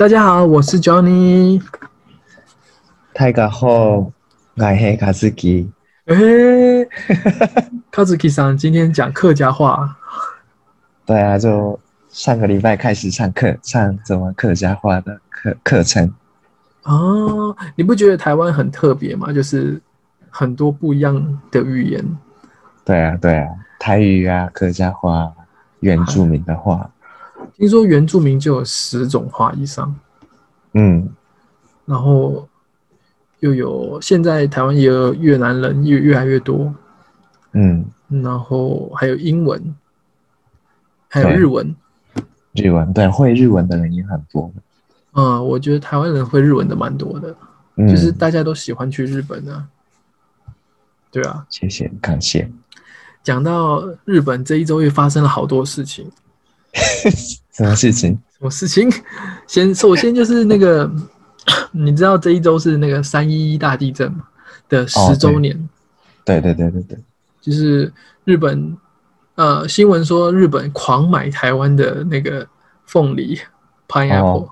大家好，我是 Johnny。大家好，我是卡兹基。哎，卡兹基桑今天讲客家话。对啊，就上个礼拜开始上课，上怎么客家话的课课程。哦，你不觉得台湾很特别吗？就是很多不一样的语言。对啊，对啊，台语啊，客家话，原住民的话。听说原住民就有十种话以上。嗯，然后又有现在台湾也有越南人越越来越多。嗯，然后还有英文，还有日文。日文对，会日文的人也很多。嗯，我觉得台湾人会日文的蛮多的，就是大家都喜欢去日本啊。对啊，谢谢，感谢。讲到日本这一周又发生了好多事情。什么事情？什么事情？先，首先就是那个，你知道这一周是那个三一一大地震嘛的十周年。对对对对对，就是日本，呃，新闻说日本狂买台湾的那个凤梨 （pineapple）。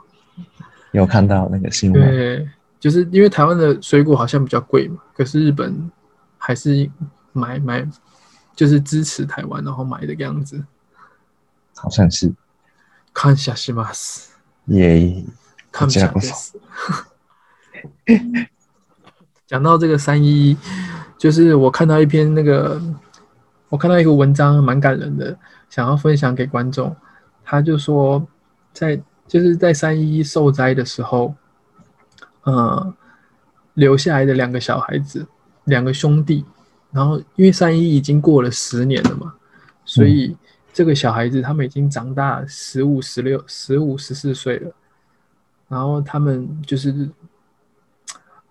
有看到那个新闻？对，就是因为台湾的水果好像比较贵嘛，可是日本还是买买，就是支持台湾，然后买的样子。好像是。看下します。耶，看下ます。讲到这个三一，就是我看到一篇那个，我看到一个文章，蛮感人的，想要分享给观众。他就说，在就是在三一受灾的时候，呃，留下来的两个小孩子，两个兄弟，然后因为三一已经过了十年了嘛，所以。 这个小孩子他们已经长大十五、十六、十五、十四岁了，然后他们就是，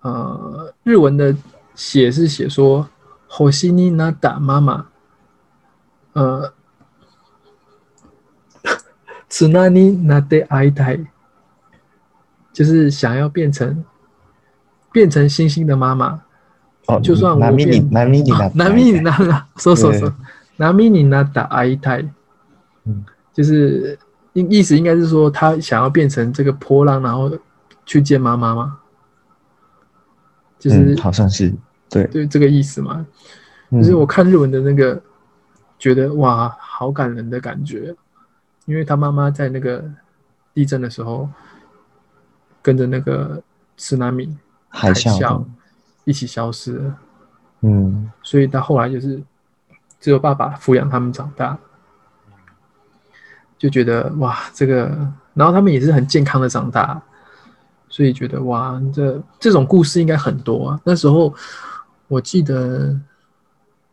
呃，日文的写是写说“火西尼娜达妈妈”，呃，“此那尼那得爱台”，就是想要变成变成星星的妈妈。哦，就算我变南米尼那南米尼那，说说说，南米尼那达爱台。就是意意思应该是说，他想要变成这个波浪，然后去见妈妈吗？就是好像是对对这个意思嘛。就是我看日文的那个，觉得哇，好感人的感觉，因为他妈妈在那个地震的时候，跟着那个斯纳米海啸一起消失了。嗯，所以到后来就是只有爸爸抚养他们长大。就觉得哇，这个，然后他们也是很健康的长大，所以觉得哇，这这种故事应该很多啊。那时候我记得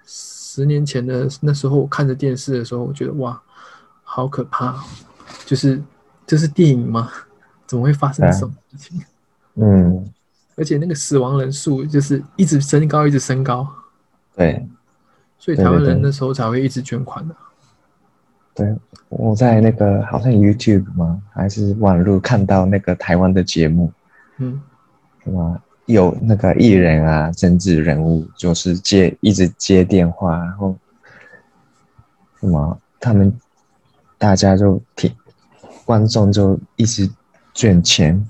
十年前的那时候，我看着电视的时候，我觉得哇，好可怕，就是这是电影吗？怎么会发生这种事情？嗯，而且那个死亡人数就是一直升高，一直升高。对，所以台湾人那时候才会一直捐款的。对，我在那个好像 YouTube 吗，还是网络看到那个台湾的节目，嗯，什么有那个艺人啊，政治人物就是接一直接电话，然后什么他们大家就听，观众就一直捐钱。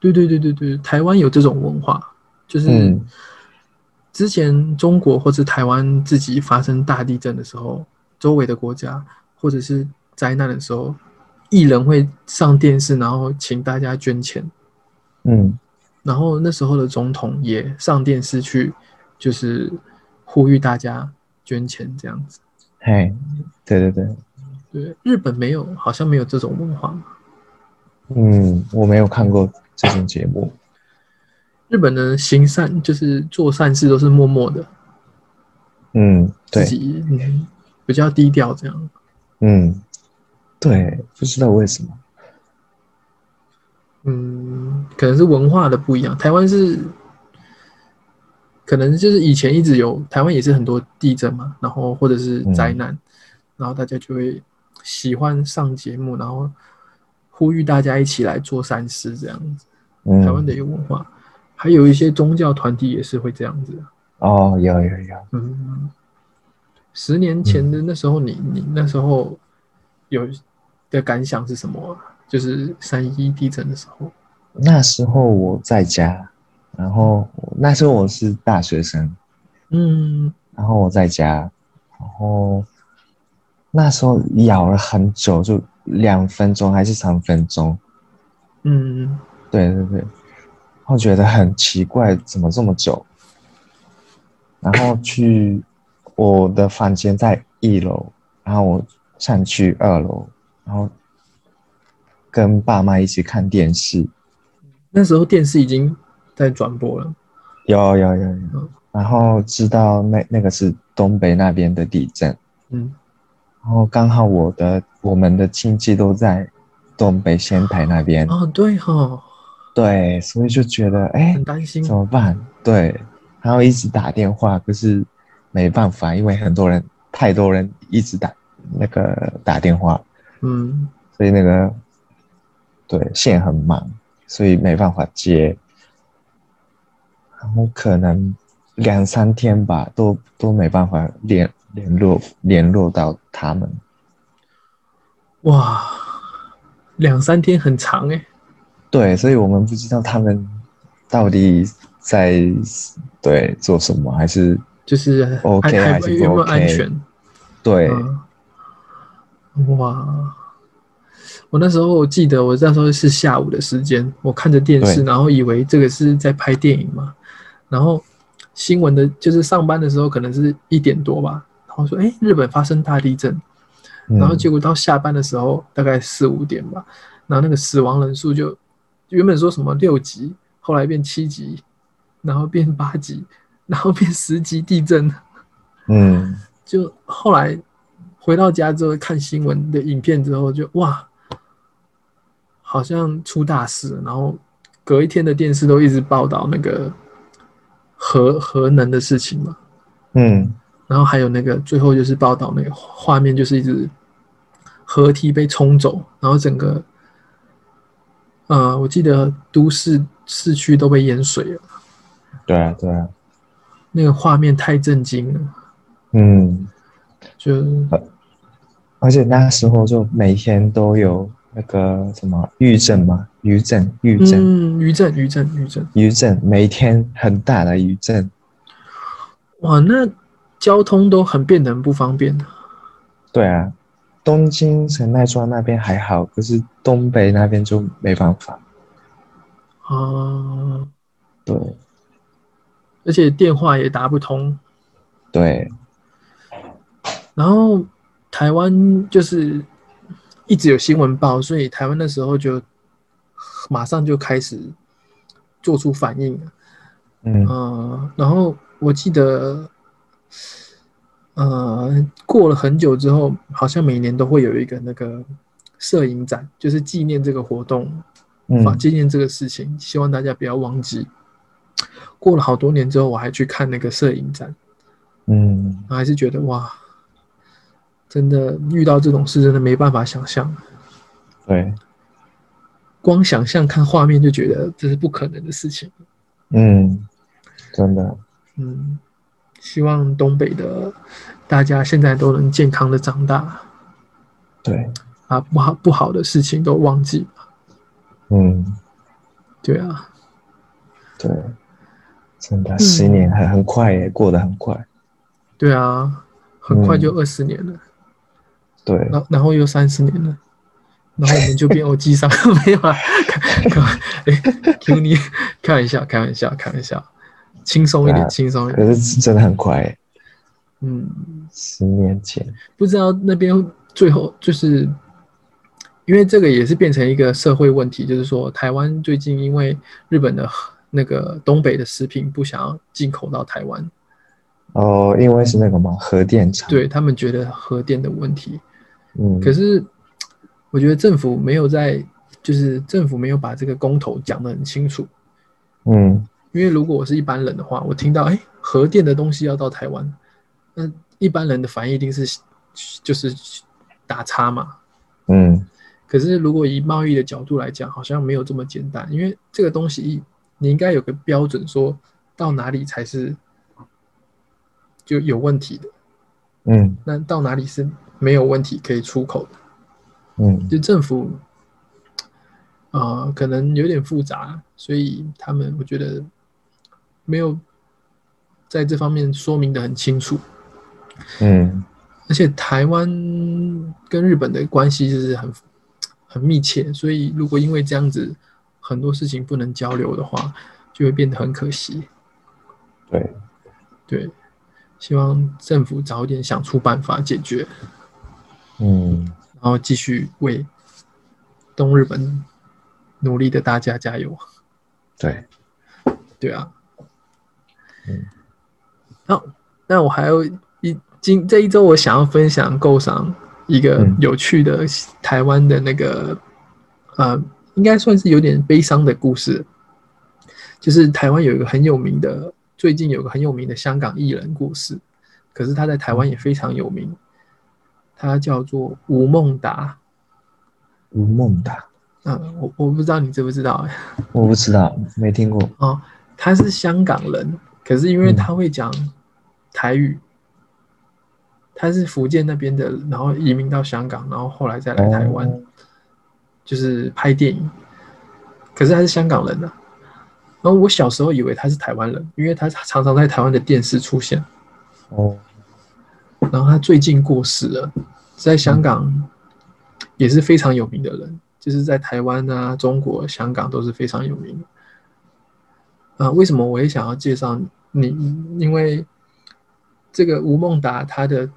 对对对对对，台湾有这种文化，就是之前中国或者台湾自己发生大地震的时候，周围的国家。或者是灾难的时候，艺人会上电视，然后请大家捐钱。嗯，然后那时候的总统也上电视去，就是呼吁大家捐钱这样子。嘿，对对对，对，日本没有，好像没有这种文化。嗯，我没有看过这种节目。日本的行善就是做善事都是默默的。嗯，对，自己嗯比较低调这样。嗯，对，不知道为什么。嗯，可能是文化的不一样。台湾是，可能就是以前一直有台湾也是很多地震嘛，然后或者是灾难，然后大家就会喜欢上节目，然后呼吁大家一起来做善事这样子。嗯台湾的一个文化，还有一些宗教团体也是会这样子。哦，有有有，嗯。十年前的那时候，你你那时候有的感想是什么？就是三一地震的时候。那时候我在家，然后那时候我是大学生，嗯，然后我在家，然后那时候咬了很久，就两分钟还是三分钟，嗯，对对对，我觉得很奇怪，怎么这么久？然后去我的房间在一楼，然后我上去二楼，然后跟爸妈一起看电视，那时候电视已经在转播了。有有有有，然后知道那那个是东北那边的地震，嗯，然后刚好我的我们的亲戚都在东北仙台那边，哦，对哈，对，所以就觉得哎很担心。怎。么办？对，然后一直打电话，可是没办法，因为很多人太多人一直打那个打电话，嗯，所以那个对线很忙，所以没办法接。然后可能两三天吧，都都没办法联联络联络到他们。哇，两三天很长哎。对，所以我们不知道他们到底在对做什么，还是就是还还有没有安全？对，嗯，哇！我那时候我记得，我那时候是下午的时间，我看着电视，然后以为这个是在拍电影嘛，然后新闻的，就是上班的时候可能是一点多吧，然后说，哎，日本发生大地震，然后嗯结果到下班的时候大概四五点吧，然后那个死亡人数就原本说什么六级，后来变七级，然后变八级，然后变十级地震，嗯。就后来回到家之后看新闻的影片之后就，哇，好像出大事，然后隔一天的电视都一直报道那个核核能的事情嘛，嗯。然后还有那个最后就是报道那个画面，就是一直河堤被冲走，然后整个，呃，我记得都市市区都被淹水了，对啊对啊，那个画面太震惊了，嗯，就而且那时候就每天都有那个什么余震嘛，余震余震。嗯，余震余震余震，余震，每天很大的余震，哇，那交通都很变得很不方便对啊，东京神奈川那边还好，可是东北那边就没办法，啊，对而且电话也打不通，对，然后台湾就是一直有新闻报，所以台湾那时候就马上就开始做出反应。嗯呃，然后我记得，呃，过了很久之后，好像每年都会有一个那个摄影展，就是纪念这个活动，法嗯纪念这个事情，希望大家不要忘记。过了好多年之后，我还去看那个摄影展，嗯，我还是觉得哇，真的遇到这种事真的没办法想象，对，光想象看画面就觉得这是不可能的事情。嗯，真的，嗯，希望东北的大家现在都能健康的长大，对，啊不好不好的事情都忘记。嗯，对啊，对，真的，十年很很快耶，过得很快，对啊，很快嗯就二十年了，对，然后然后又三十年了。然后我们就变欧基上没有啊？开开哎，Q 你开玩笑，开玩笑，开玩笑，轻松一点，啊轻松一点。可是真的很快耶，嗯，十年前，不知道那边最后就是，因为这个也是变成一个社会问题，就是说台湾最近因为日本的那个东北的食品不想要进口到台湾，哦，因为是那个嘛，核电厂，，对他们觉得核电的问题，嗯，可是我觉得政府没有在，就是政府没有把这个公投讲得很清楚，嗯，因为如果我是一般人的话，我听到哎核电的东西要到台湾，那一般人的反应一定是就是打叉嘛，嗯，可是如果以贸易的角度来讲，好像没有这么简单，因为这个东西你应该有个标准，说到哪里才是就有问题的，嗯，那到哪里是没有问题可以出口的。嗯，就政府呃，可能有点复杂，所以他们我觉得没有在这方面说明的很清楚。嗯而且台湾跟日本的关系就是很很密切，所以如果因为这样子很多事情不能交流的话，就会变得很可惜。对，对，希望政府早点想出办法解决，嗯。然后继续为东日本努力的大家加油。对，对啊，嗯，好，那我还有一今这一周我想要分享购赏一个嗯。有趣的台湾的那个，呃，应该算是有点悲伤的故事，就是台湾有一个很有名的，最近有个很有名的香港艺人过世，可是他在台湾也非常有名，他叫做吴孟达，吴孟达，嗯，我我不知道你知不知道、我不知道，没听过。哦，他是香港人，可是因为嗯他会讲台语，他是福建那边的，然后移民到香港，然后后来再来台湾，哦就是拍电影。可是他是香港人啊。然后我小时候以为他是台湾人，因为他常常在台湾的电视出现。哦，然后他最近过世了，在香港也是非常有名的人，就是在台湾啊、中国、香港都是非常有名的。啊，为什么我也想要介绍你？因为这个吴孟达他的《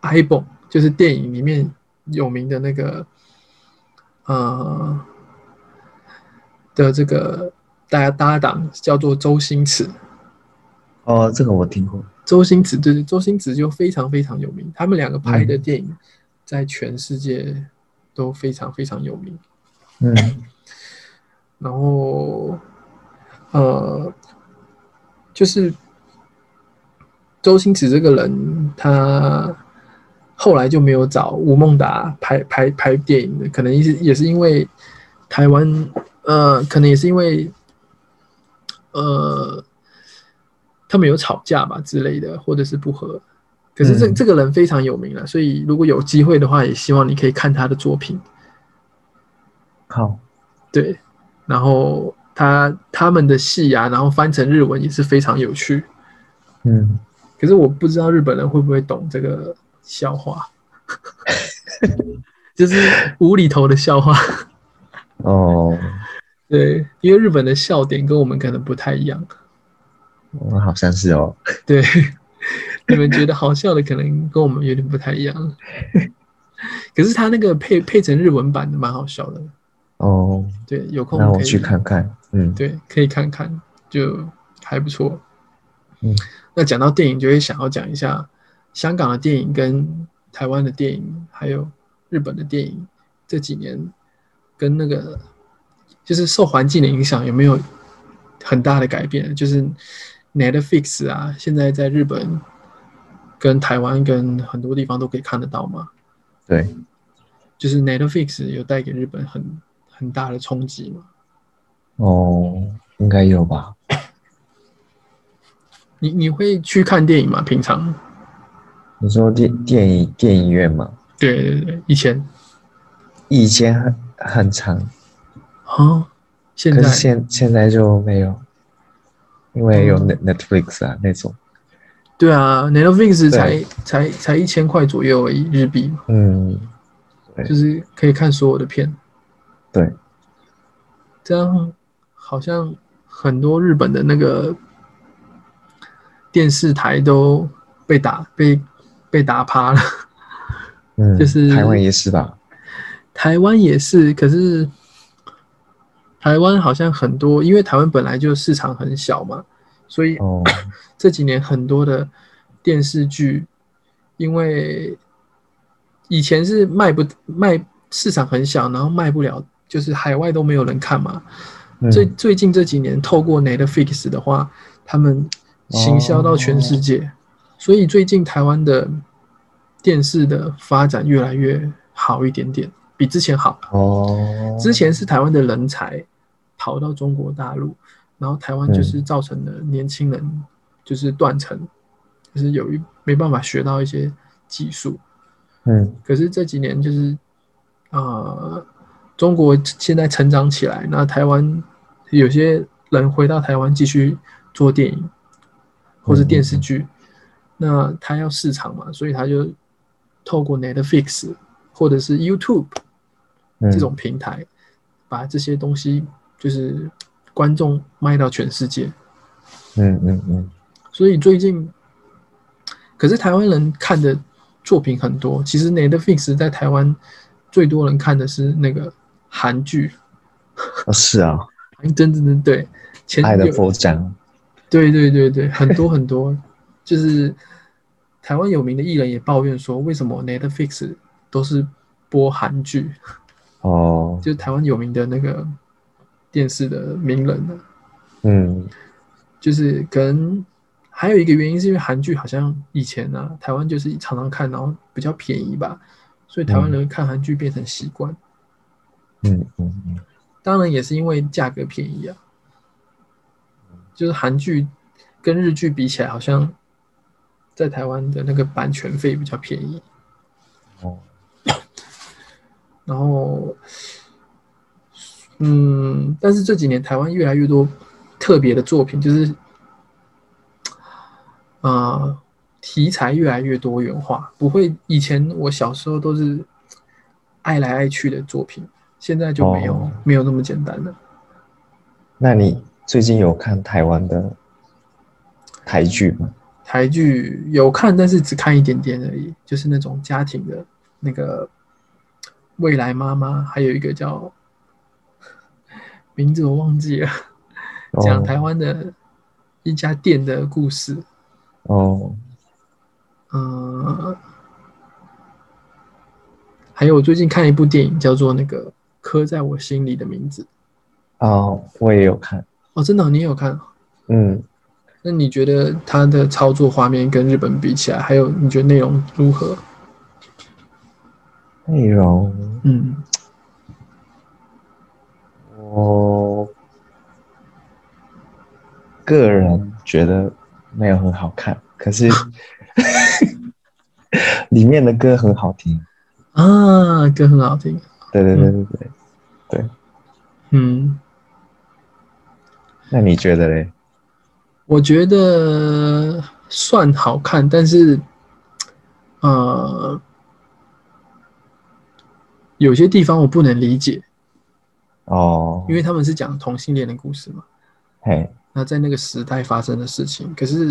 i b o n 就是电影里面有名的那个呃的这个大家搭档叫做周星驰。哦，这个我听过。周星驰对对，周星驰就非常非常有名，他们两个拍的电影在全世界都非常非常有名。嗯然后，呃，就是周星驰这个人，他后来就没有找吴孟达拍拍拍电影的，可能也是也是因为台湾，呃，可能也是因为，呃，他们有吵架吧之类的，或者是不和。可是这、嗯这个人非常有名了，所以如果有机会的话，也希望你可以看他的作品。好，对，然后他他们的戏啊，然后翻成日文也是非常有趣。嗯，可是我不知道日本人会不会懂这个笑话，就是无厘头的笑话。哦，对，因为日本的笑点跟我们可能不太一样。我好像是哦。对，你们觉得好笑的可能跟我们有点不太一样。可是他那个配配成日文版的蛮好笑的。哦，对，有空那我可以去看看。嗯，对，可以看看，就还不错。嗯，那讲到电影，就会想要讲一下香港的电影跟台湾的电影，还有日本的电影这几年跟那个就是受环境的影响有没有很大的改变？就是 Netflix 啊，现在在日本跟台湾跟很多地方都可以看得到嘛。对，就是 Netflix 有带给日本很很大的冲击嘛。哦，应该有吧。你你会去看电影吗？平常？你说电电影电影院吗？对对对，以前以前很很长，啊，现在现现在就没有，因为有嗯 Net Netflix 啊那种。对啊，Netflix 才对才才一千块左右而已，日币，嗯，就是可以看所有的片。对，这样好像很多日本的那个电视台都被打被被打趴了。嗯，就是台湾也是吧？台湾也是，可是台湾好像很多，因为台湾本来就市场很小嘛，所以哦，这几年很多的电视剧，因为以前是卖不卖市场很小，然后卖不了，就是海外都没有人看嘛。嗯最最近这几年，透过 Netflix 的话，他们行销到全世界，所以最近台湾的电视的发展越来越好一点点，比之前好。哦，之前是台湾的人才跑到中国大陆，然后台湾就是造成了年轻人就是断层，就是有一没办法学到一些技术。嗯可是这几年就是，呃，中国现在成长起来，那台湾有些人回到台湾继续做电影或是电视剧，那他要市场嘛，所以他就透过 Netflix 或者是 YouTube 这种平台，把这些东西就是观众卖到全世界。嗯嗯嗯。所以最近，可是台湾人看的作品很多，其实 Netflix 在台湾最多人看的是那个韩剧。哦，是啊。真真真对。前爱的佛章。对对对对，很多很多，就是台湾有名的艺人也抱怨说，为什么 Netflix 都是播韩剧？哦，就台湾有名的那个电视的名人呢？嗯，就是可能还有一个原因，是因为韩剧好像以前呢，台湾就是常常看，然后比较便宜吧，所以台湾人看韩剧变成习惯。嗯嗯嗯，当然也是因为价格便宜啊。就是韩剧跟日剧比起来，好像在台湾的那个版权费比较便宜。哦。然后，嗯，但是这几年台湾越来越多特别的作品，就是啊，题材越来越多元化。不会，以前我小时候都是爱来爱去的作品，现在就没有没有那么简单了。那你？最近有看台湾的台剧吗？台剧有看，但是只看一点点而已，就是那种家庭的，那个未来妈妈，还有一个叫 名字我忘记了，讲台湾的一家店的故事。哦，嗯，还有我最近看一部电影，叫做那个《刻在我心里的名字》。哦，我也有看。哦，真的，你也有看？嗯，那你觉得它的操作画面跟日本比起来，还有你觉得内容如何？内容，嗯，我个人觉得没有很好看，可是 里面的歌很好听啊，歌很好听。对对对对对，对，嗯。那你觉得嘞？我觉得算好看，但是，呃，有些地方我不能理解。哦。因为他们是讲同性恋的故事嘛。嘿。那在那个时代发生的事情，可是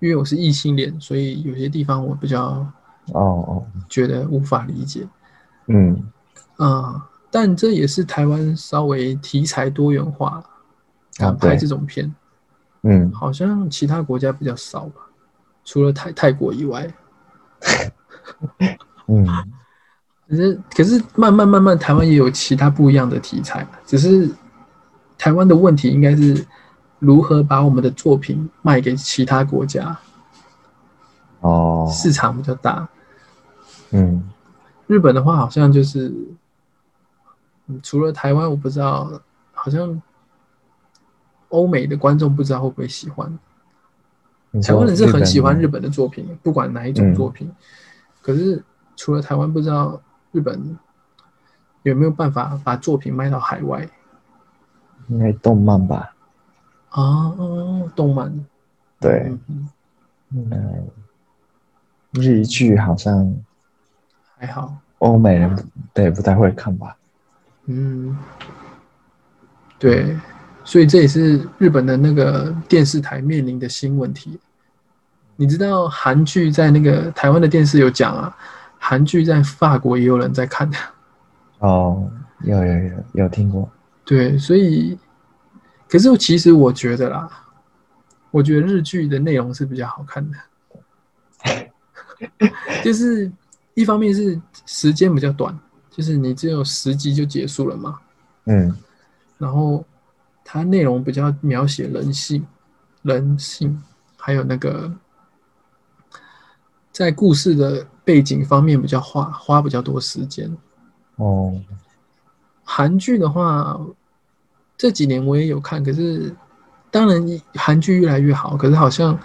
因为我是异性恋，所以有些地方我比较哦哦觉得无法理解。嗯。啊，但这也是台湾稍微题材多元化。敢拍这种片，嗯，好像其他国家比较少吧，除了泰泰国以外，嗯，可是可是慢慢慢慢，台湾也有其他不一样的题材，只是台湾的问题应该是如何把我们的作品卖给其他国家，哦，市场比较大，嗯，日本的话好像就是，除了台湾我不知道，好像。欧美的观众不知道会不会喜欢，台湾人是很喜欢日本的作品，不管哪一种作品。可是除了台湾，不知道日本有没有办法把作品卖到海外？应该动漫吧？啊，动漫。对，嗯，日剧好像还好，欧美人对不太会看吧？嗯，对。所以这也是日本的那个电视台面临的新问题。你知道韩剧在那个台湾的电视有讲啊，韩剧在法国也有人在看的。哦，有有有有听过。对，所以，可是其实我觉得啦，我觉得日剧的内容是比较好看的，就是一方面是时间比较短，就是你只有十集就结束了嘛。嗯，然后。它内容比较描写人性，人性，还有那个在故事的背景方面比较花花比较多时间。哦，韩剧的话，这几年我也有看，可是当然韩剧越来越好，可是好像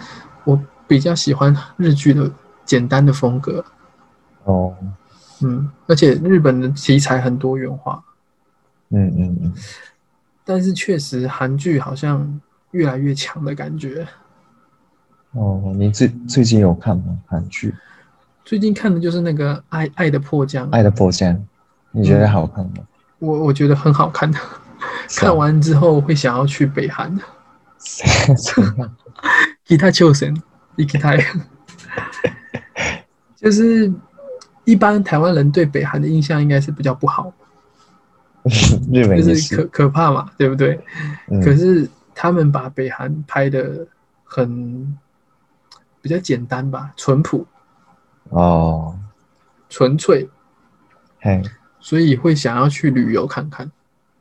我比较喜欢日剧的简单的风格。哦，嗯，而且日本的题材很多元化，嗯嗯嗯，但是确实韩剧好像越来越强的感觉。哦，你最最近有看吗？韩剧《最近看的就是那个《爱爱的迫降》，爱的迫降》，你觉得好看吗？我我觉得很好看的，看完之后会想要去北韩。怎样？吉他秋神，一吉他，就是一般台湾人对北韩的印象应该是比较不好，日本也就是可，可怕嘛，对不对？嗯可是他们把北韩拍的很比较简单吧，淳朴、哦，纯粹，嘿，所以会想要去旅游看看。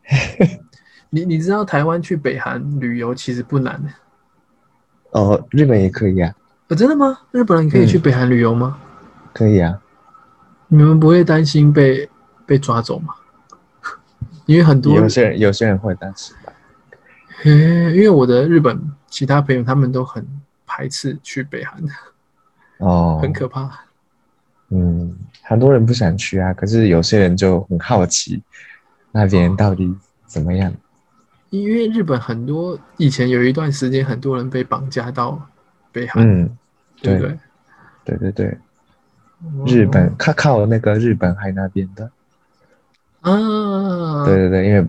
你你知道台湾去北韩旅游其实不难的，哦，日本也可以啊，呃，真的吗？日本人可以去嗯北韩旅游吗？可以啊，你们不会担心被被抓走吗？因为很多有些人有些人会，但是吧，嘿，因为我的日本其他朋友他们都很排斥去北韩，哦，很可怕。嗯，很多人不想去啊，可是有些人就很好奇那边到底怎么样。因为日本很多以前有一段时间，很多人被绑架到北韩，嗯，对不对？对对对，日本靠靠那个日本海那边的，啊，对对对，因为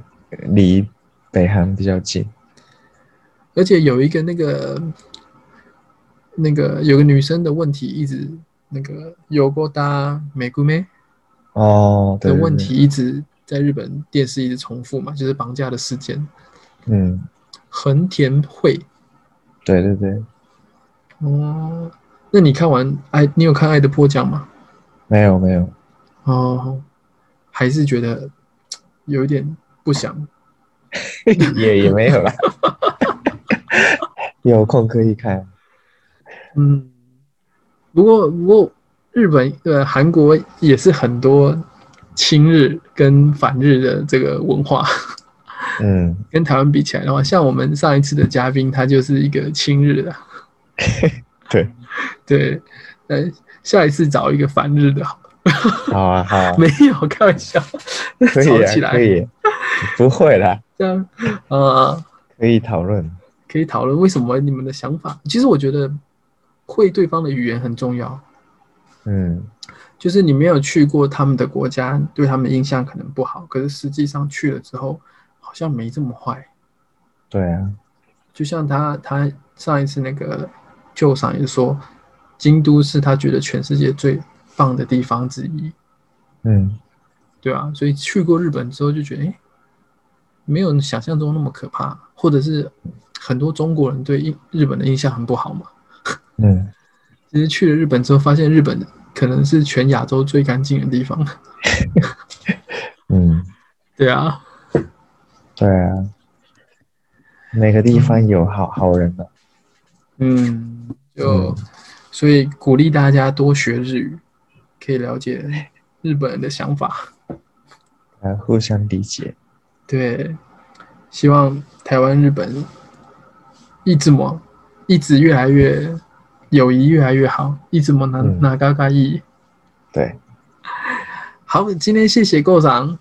离北韩比较近。而且有一个那个那个有个女生的问题，一直那个有过搭美姑妹哦，的问题，一直在日本电视一直重复嘛，就是绑架的事件。嗯，横田惠。对对对，哦，那你看完《爱》，你有看《爱的迫降》吗？没有没有，哦，还是觉得 有一点不想。也也没有啦。有空可以看。嗯，不过不过日本呃韩国也是很多亲日跟反日的这个文化，嗯，跟台湾比起来的话，像我们上一次的嘉宾，他就是一个亲日的，对，对，呃，下一次找一个反日的好了，好啊好啊，没有开玩笑，可以吵起来啊可以，不会啦，这样啊。可以讨论。可以讨论为什么你们的想法。其实我觉得会对方的语言很重要，嗯就是你没有去过他们的国家，对他们印象可能不好，可是实际上去了之后，好像没这么坏。对啊，就像他他上一次那个旧赏也说，京都是他觉得全世界最棒的地方之一，嗯对啊，所以去过日本之后就觉得，哎，没有想象中那么可怕，或者是很多中国人对印日本的印象很不好嘛。嗯，其实去了日本之后，发现日本可能是全亚洲最干净的地方。嗯，对啊，对啊，每个地方有好好人的。嗯，就、嗯所以鼓励大家多学日语，可以了解日本人的想法。来互相理解。对，希望台湾、日本一直么一直越来越友谊越来越好，一直么哪嗯哪嘎嘎意。对，好，今天谢谢构长，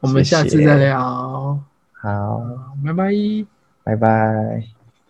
我们下次再聊，好，拜拜。拜拜。